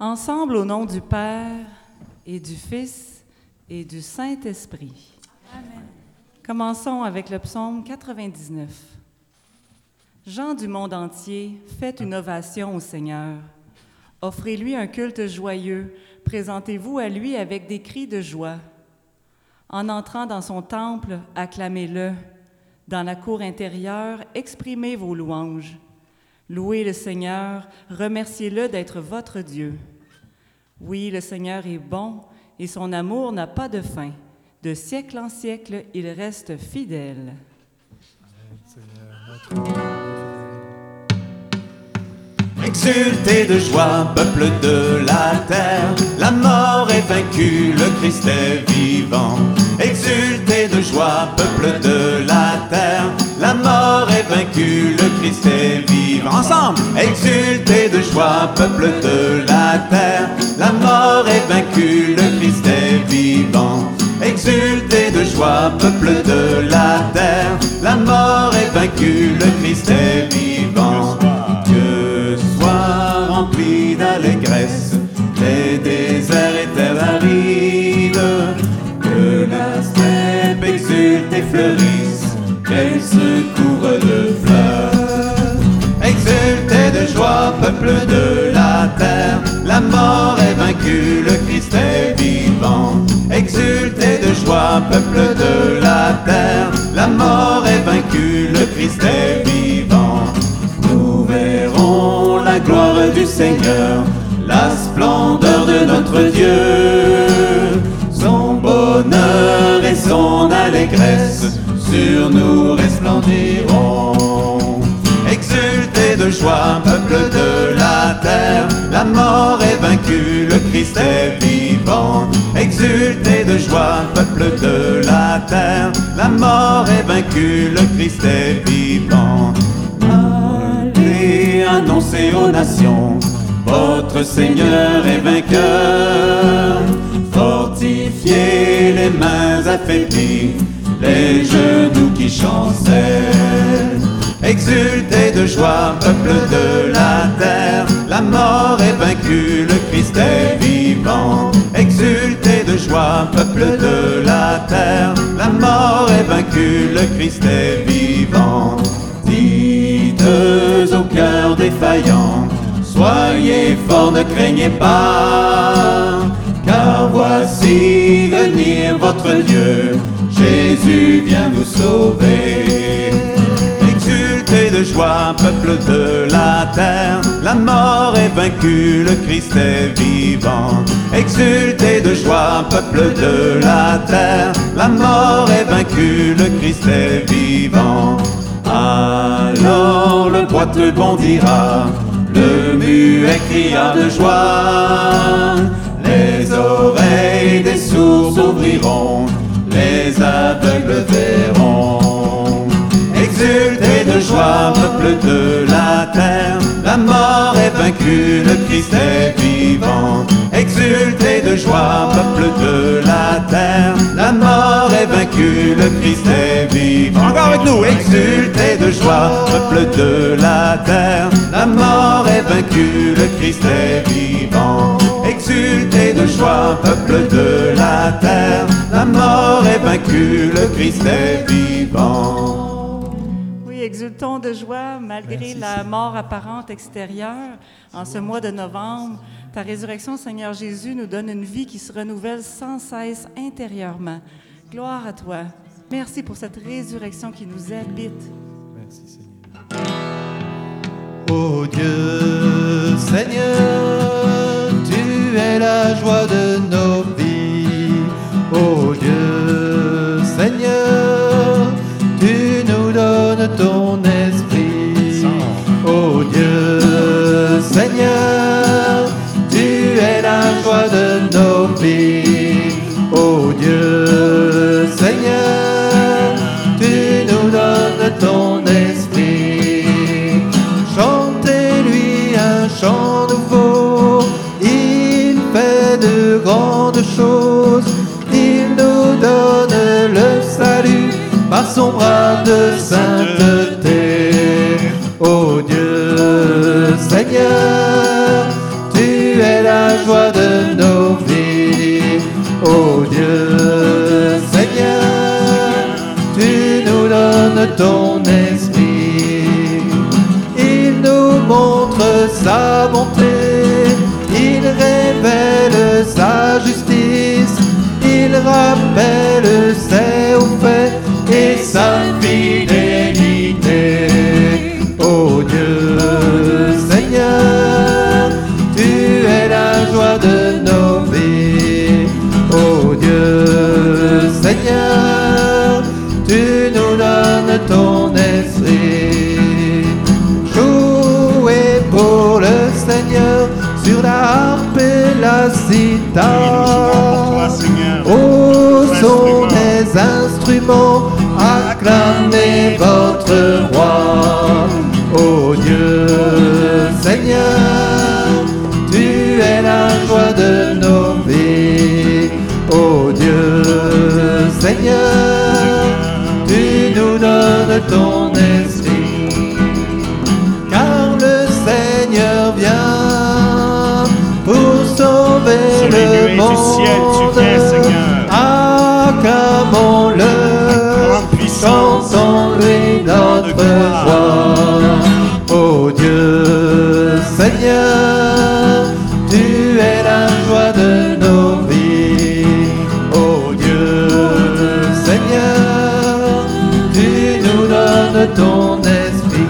Ensemble au nom du Père et du Fils et du Saint-Esprit. Amen. Commençons avec le psaume 99. Jean du monde entier, faites une ovation au Seigneur. Offrez-lui un culte joyeux, présentez-vous à lui avec des cris de joie. En entrant dans son temple, acclamez-le. Dans la cour intérieure, exprimez vos louanges. Louez le Seigneur, remerciez-le d'être votre Dieu. Oui, le Seigneur est bon et son amour n'a pas de fin. De siècle en siècle, il reste fidèle. Exultez de joie, peuple de la terre, la mort est vaincue, le Christ est vivant. Exultez de joie, peuple de la terre, la mort est vaincue, le Christ est vivant. Ensemble, exultez de joie, peuple de la terre, la mort est vaincue, le Christ est vivant. Exultez de joie, peuple de la terre, la mort est vaincue, le Christ est vivant. Que soit rempli d'allégresse, les déserts étaient arides, que la steppe exulte et fleurisse, qu'elle se couvre de fleurs. Exultez de joie, peuple de la terre, la mort est vaincue, le Christ est vivant. Exultez de joie, peuple de la terre, la mort est vaincue, le Christ est vivant. Nous verrons la gloire du Seigneur, la splendeur de notre Dieu, joie, peuple de la terre, la mort est vaincue, le Christ est vivant. Exultez de joie, peuple de la terre, la mort est vaincue, le Christ est vivant. Allez annoncer aux nations, votre Seigneur est vainqueur. Fortifiez les mains affaiblies, les genoux qui chancellent. Exultez de joie, peuple de la terre, la mort est vaincue, le Christ est vivant. Exultez de joie, peuple de la terre, la mort est vaincue, le Christ est vivant. Dites au cœur défaillant, soyez forts, ne craignez pas, car voici venir votre Dieu, Jésus vient vous sauver. Peuple de la terre, la mort est vaincue, le Christ est vivant. Exultez de joie, peuple de la terre, la mort est vaincue, le Christ est vivant. Alors le boiteux bondira, le muet cria de joie, les oreilles des sourds s'ouvriront, les aveugles verront. De la terre, la mort est vaincue, le Christ est vivant. Exultez de joie, peuple de la terre, la mort est vaincue, le Christ est vivant. Encore avec nous, exultez de joie, peuple de la terre, la mort est vaincue, le Christ est vivant. Exultez de joie, peuple de la terre, la mort est vaincue, le Christ est vivant. Exultons de joie malgré la mort apparente extérieure. En ce mois de novembre, ta résurrection, Seigneur Jésus, nous donne une vie qui se renouvelle sans cesse intérieurement. Gloire à toi. Merci pour cette résurrection qui nous habite. Merci Seigneur. Ô Dieu, Seigneur, tu es la joie de nos choses. Il nous donne le salut par son bras de sainteté. Ô oh Dieu, Seigneur, tu es la joie de nos vies. Ô oh Dieu, Seigneur, tu nous donnes ton rappelle ses hauts faits et sa fidélité.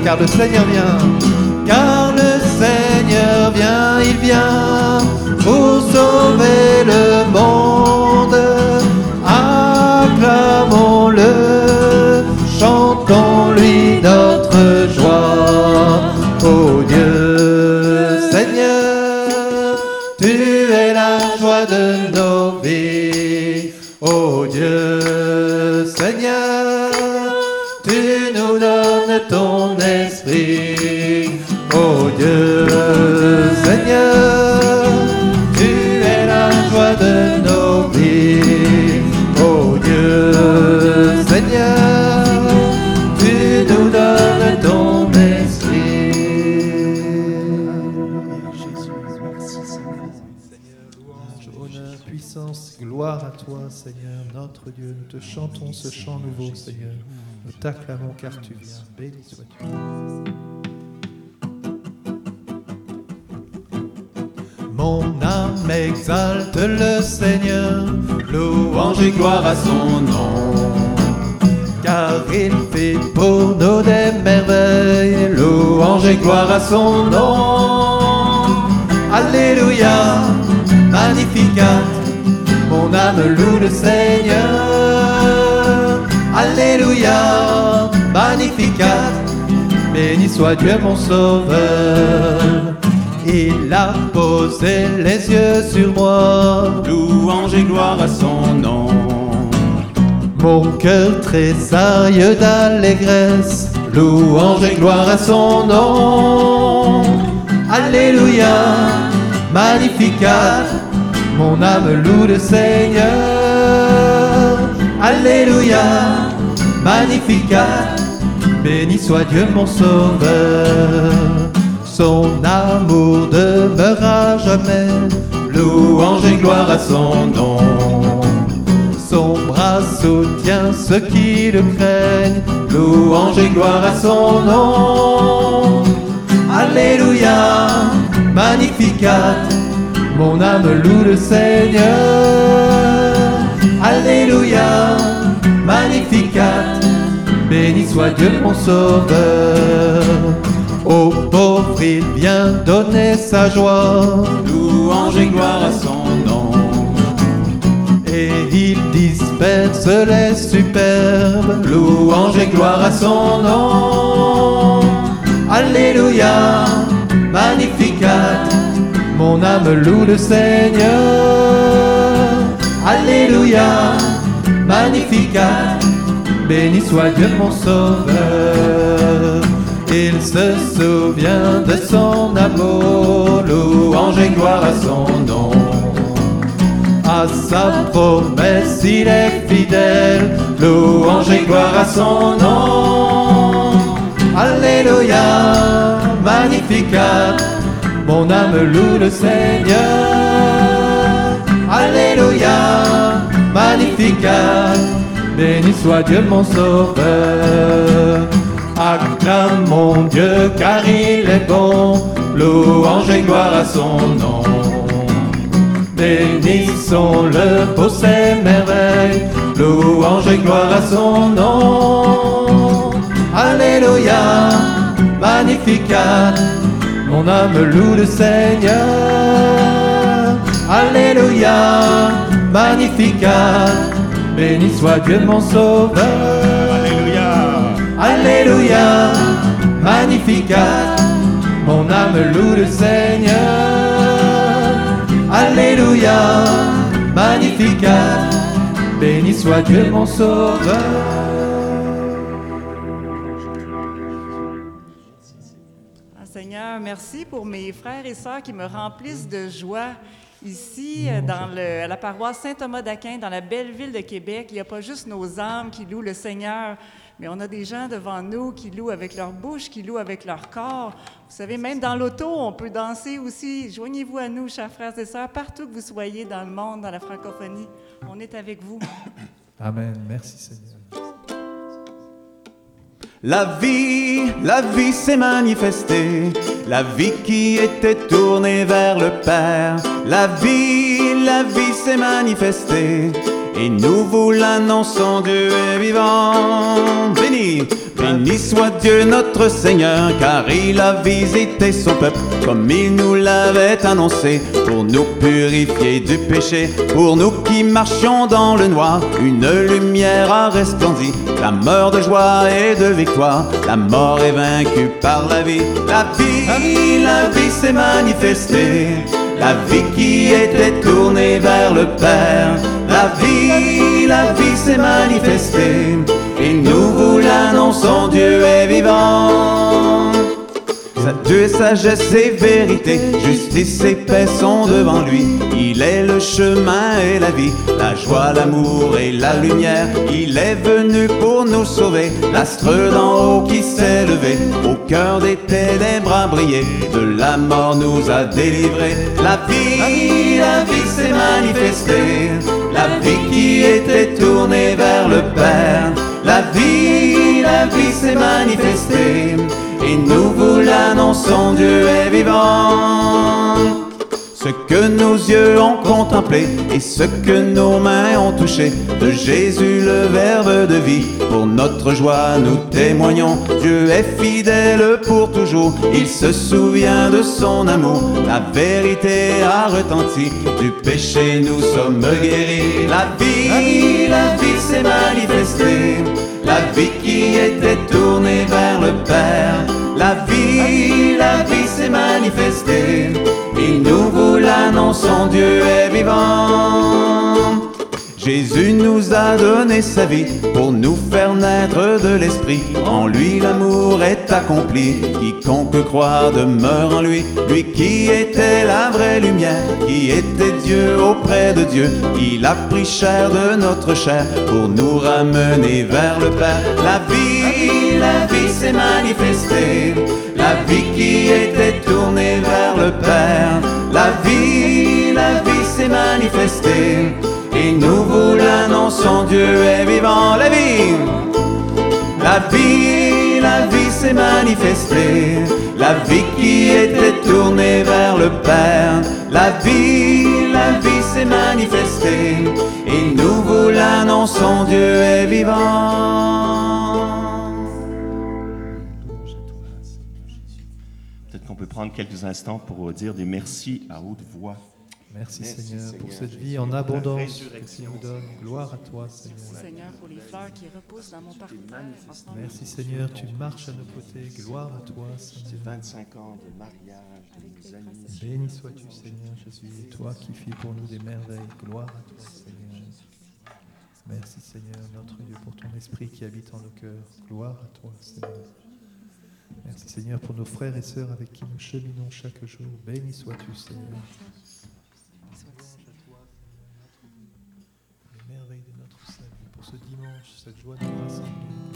Car le Seigneur vient, à toi Seigneur, notre Dieu. Nous te chantons ce chant nouveau Seigneur. Nous t'acclamons car tu viens. Béni sois-tu. Mon âme exalte le Seigneur, louange et gloire à son nom. Car il fait pour nous des merveilles, louange et gloire à son nom. Alléluia, magnificat, mon âme loue le Seigneur. Alléluia, magnificat, béni soit Dieu mon sauveur. Il a posé les yeux sur moi, Louange et gloire à son nom. mon cœur tressaille d'allégresse, louange et gloire à son nom. Alléluia, magnificat, mon âme loue le Seigneur. Alléluia, magnificat, béni soit Dieu mon sauveur. Son amour demeure à jamais, louange et gloire à son nom. Son bras soutient ceux qui le craignent, louange et gloire à son nom. Alléluia, magnificat, mon âme loue le Seigneur. Alléluia, magnificat, béni soit Dieu mon sauveur. Au pauvre il vient donner sa joie, Louange et gloire à son nom. et il disperse les superbes, louange et gloire à son nom. Alléluia, magnificat, mon âme loue le Seigneur. Alléluia, magnificat, béni soit Dieu mon sauveur. Il se souvient de son amour, louange et gloire à son nom. À sa promesse, il est fidèle, louange et gloire à son nom. Alléluia, magnificat, mon âme loue le Seigneur. Alléluia, magnificat, Béni soit Dieu mon sauveur. Acclame mon Dieu car il est bon, louange et gloire à son nom. Bénissons-le pour ses merveilles, louange et gloire à son nom. Alléluia, magnificat, mon âme loue le Seigneur. Alléluia, magnificat, béni soit Dieu mon sauveur. Alléluia. Alléluia, magnificat, mon âme loue le Seigneur. Alléluia, magnificat, béni soit Dieu mon sauveur. Merci pour mes frères et sœurs qui me remplissent de joie ici euh, dans le- à la paroisse Saint-Thomas d'Aquin, dans la belle ville de Québec. Il n'y a pas juste nos âmes qui louent le Seigneur, mais on a des gens devant nous qui louent avec leur bouche, qui louent avec leur corps. Vous savez, même dans l'auto, on peut danser aussi. Joignez-vous à nous, chers frères et sœurs, partout que vous soyez dans le monde, dans la francophonie. On est avec vous. Amen. Merci Seigneur. La vie, la vie s'est manifestée, la vie qui était tournée vers le Père. La vie, la vie s'est manifestée, et nous vous l'annonçons, Dieu est vivant. Béni, béni soit Dieu notre Seigneur, car il a visité son peuple comme il nous l'avait annoncé, pour nous purifier du péché, pour nous qui marchions dans le noir, une lumière a resplendi, clameur de joie et de victoire, la mort est vaincue par la vie, la vie, la vie s'est manifestée, la vie qui était tournée vers le Père, la vie, la vie s'est manifestée, et nous vous l'annonçons, Dieu est vivant. Dieu est sagesse et vérité, justice et paix sont devant lui. Il est le chemin et la vie, la joie, l'amour et la lumière. Il est venu pour nous sauver, l'astre d'en haut qui s'est levé, au cœur des ténèbres a brillé, de la mort nous a délivrés. La vie, la vie s'est manifestée, la vie qui était tournée vers le Père. La vie, la vie s'est manifestée, et nous vous l'annonçons, Dieu est vivant. Ce que nos yeux ont contemplé et ce que nos mains ont touché de Jésus le Verbe de vie. Pour notre joie, nous témoignons, Dieu est fidèle pour toujours. Il se souvient de son amour, la vérité a retenti. Du péché, nous sommes guéris. La vie, la vie nous a donné sa vie pour nous faire naître de l'Esprit. En lui l'amour est accompli. Quiconque croit demeure en lui. Lui qui était la vraie lumière, qui était Dieu auprès de Dieu. Il a pris chair de notre chair pour nous ramener vers le Père. La vie, la vie s'est manifestée. La vie qui était tournée vers le Père. La vie, la vie s'est manifestée. Et nous vous l'annonçons, Dieu est vivant, la vie. La vie, la vie s'est manifestée, la vie qui était tournée vers le Père. La vie, la vie s'est manifestée, et nous vous l'annonçons, Dieu est vivant. Peut-être qu'on peut prendre quelques instants pour dire des merci à haute voix. Merci, Merci, Seigneur, pour cette vie en abondance que tu nous donnes. Gloire à toi, Seigneur. Seigneur, pour les fleurs qui repoussent dans mon parterre. Merci, Seigneur, tu marches à nos côtés. Gloire à toi, Ces Seigneur. 25 ans de mariage, de nos amis. Béni sois-tu, Seigneur Jésus, et toi qui fis pour nous des merveilles. Gloire à toi, Seigneur. Merci, Seigneur, notre Dieu, pour ton esprit qui habite en nos cœurs. Gloire à toi, Seigneur. Merci, Seigneur, pour nos frères et sœurs avec qui nous cheminons chaque jour. Béni sois-tu, Seigneur. Les merveilles de notre salut, pour ce dimanche, cette joie de nous rassembler.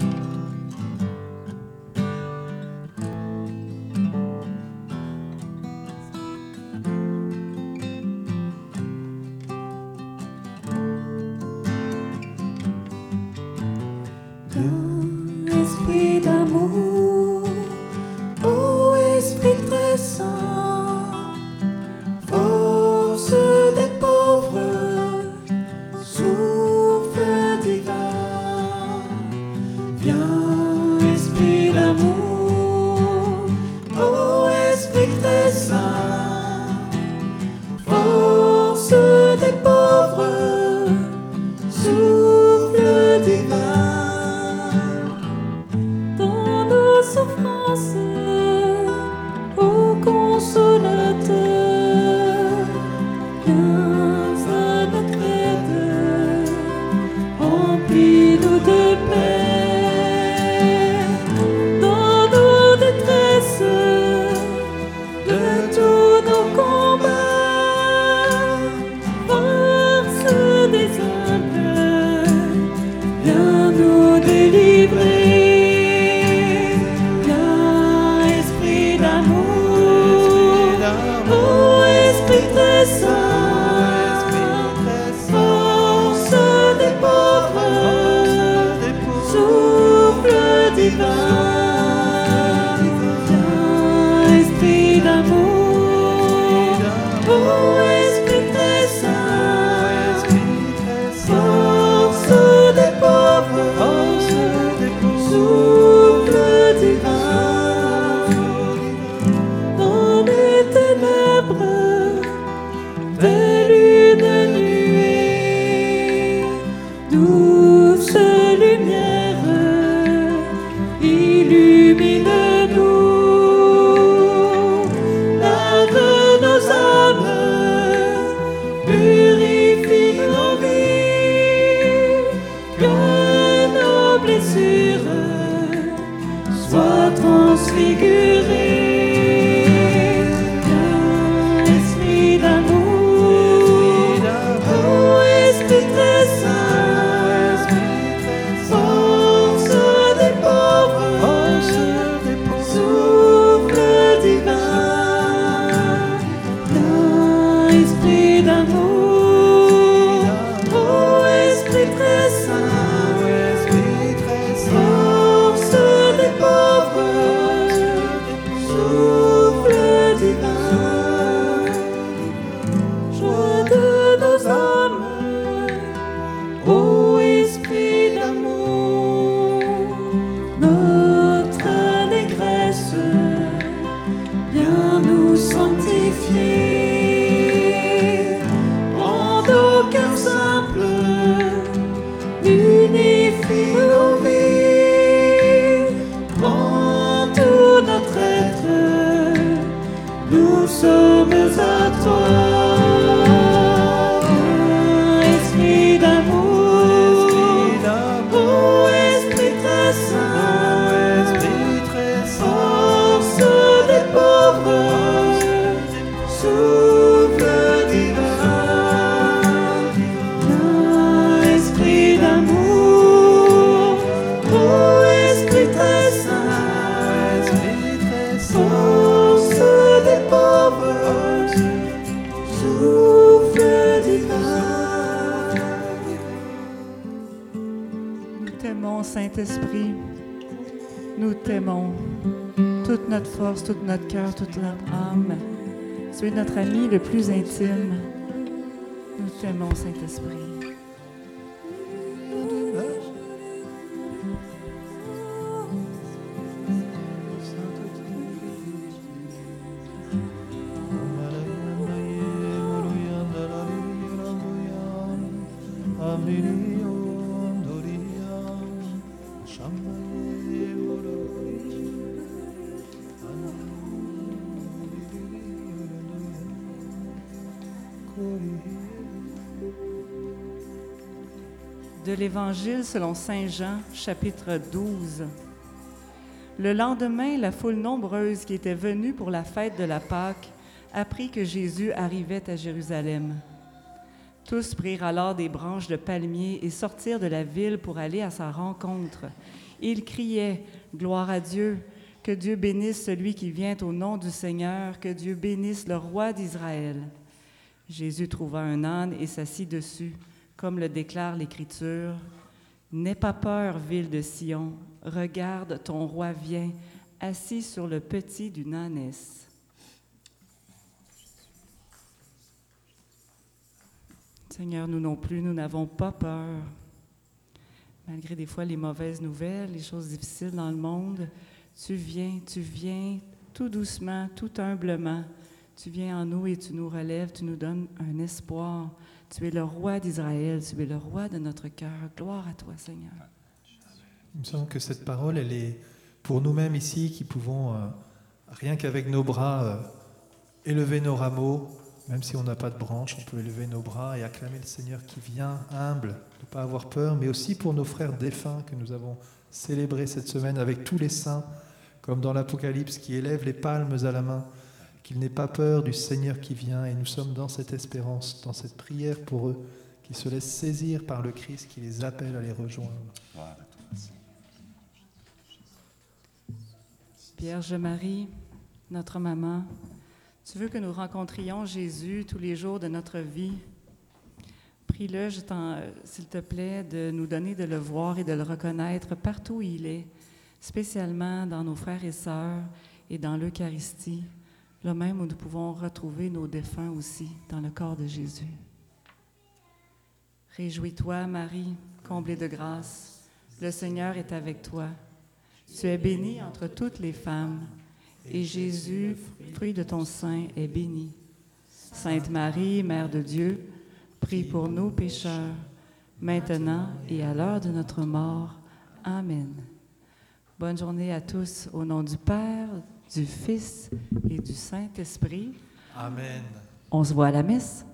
思念。Cœur, toute notre âme. Tu es notre ami le plus intime. Nous t'aimons, Saint-Esprit. De l'Évangile selon Saint Jean, chapitre 12. Le lendemain, la foule nombreuse qui était venue pour la fête de la Pâque apprit que Jésus arrivait à Jérusalem. Tous prirent alors des branches de palmier et sortirent de la ville pour aller à sa rencontre. Ils criaient, Gloire à Dieu, que Dieu bénisse celui qui vient au nom du Seigneur, que Dieu bénisse le roi d'Israël. Jésus trouva un âne et s'assit dessus, comme le déclare l'Écriture. N'aie pas peur, ville de Sion, regarde, ton roi vient, assis sur le petit d'une ânesse. Seigneur, nous non plus, nous n'avons pas peur. Malgré des fois les mauvaises nouvelles, les choses difficiles dans le monde, tu viens, tu viens tout doucement, tout humblement. Tu viens en nous et tu nous relèves, tu nous donnes un espoir. Tu es le roi d'Israël, tu es le roi de notre cœur. Gloire à toi, Seigneur. Il me semble que cette parole, elle est pour nous-mêmes ici qui pouvons, euh, rien qu'avec nos bras, euh, élever nos rameaux, même si on n'a pas de branche, on peut élever nos bras et acclamer le Seigneur qui vient, humble, ne pas avoir peur, mais aussi pour nos frères défunts que nous avons célébrés cette semaine avec tous les saints, comme dans l'Apocalypse, qui élèvent les palmes à la main, qu'ils n'aient pas peur du Seigneur qui vient, et nous sommes dans cette espérance, dans cette prière pour eux, qui se laissent saisir par le Christ qui les appelle à les rejoindre. Vierge Marie, notre maman, tu veux que nous rencontrions Jésus tous les jours de notre vie. Prie-le, je t'en- euh, s'il te plaît, de nous donner de le voir et de le reconnaître partout où il est, spécialement dans nos frères et sœurs et dans l'Eucharistie. Là même où nous pouvons retrouver nos défunts aussi dans le corps de Jésus. Réjouis-toi, Marie, comblée de grâce, le Seigneur est avec toi. Tu es bénie entre toutes les femmes, et Jésus, fruit de ton sein, est béni. Sainte Marie, Mère de Dieu, prie pour nous pécheurs, maintenant et à l'heure de notre mort. Amen. Bonne journée à tous au nom du Père, du Fils et du Saint-Esprit. Amen. On se voit à la messe.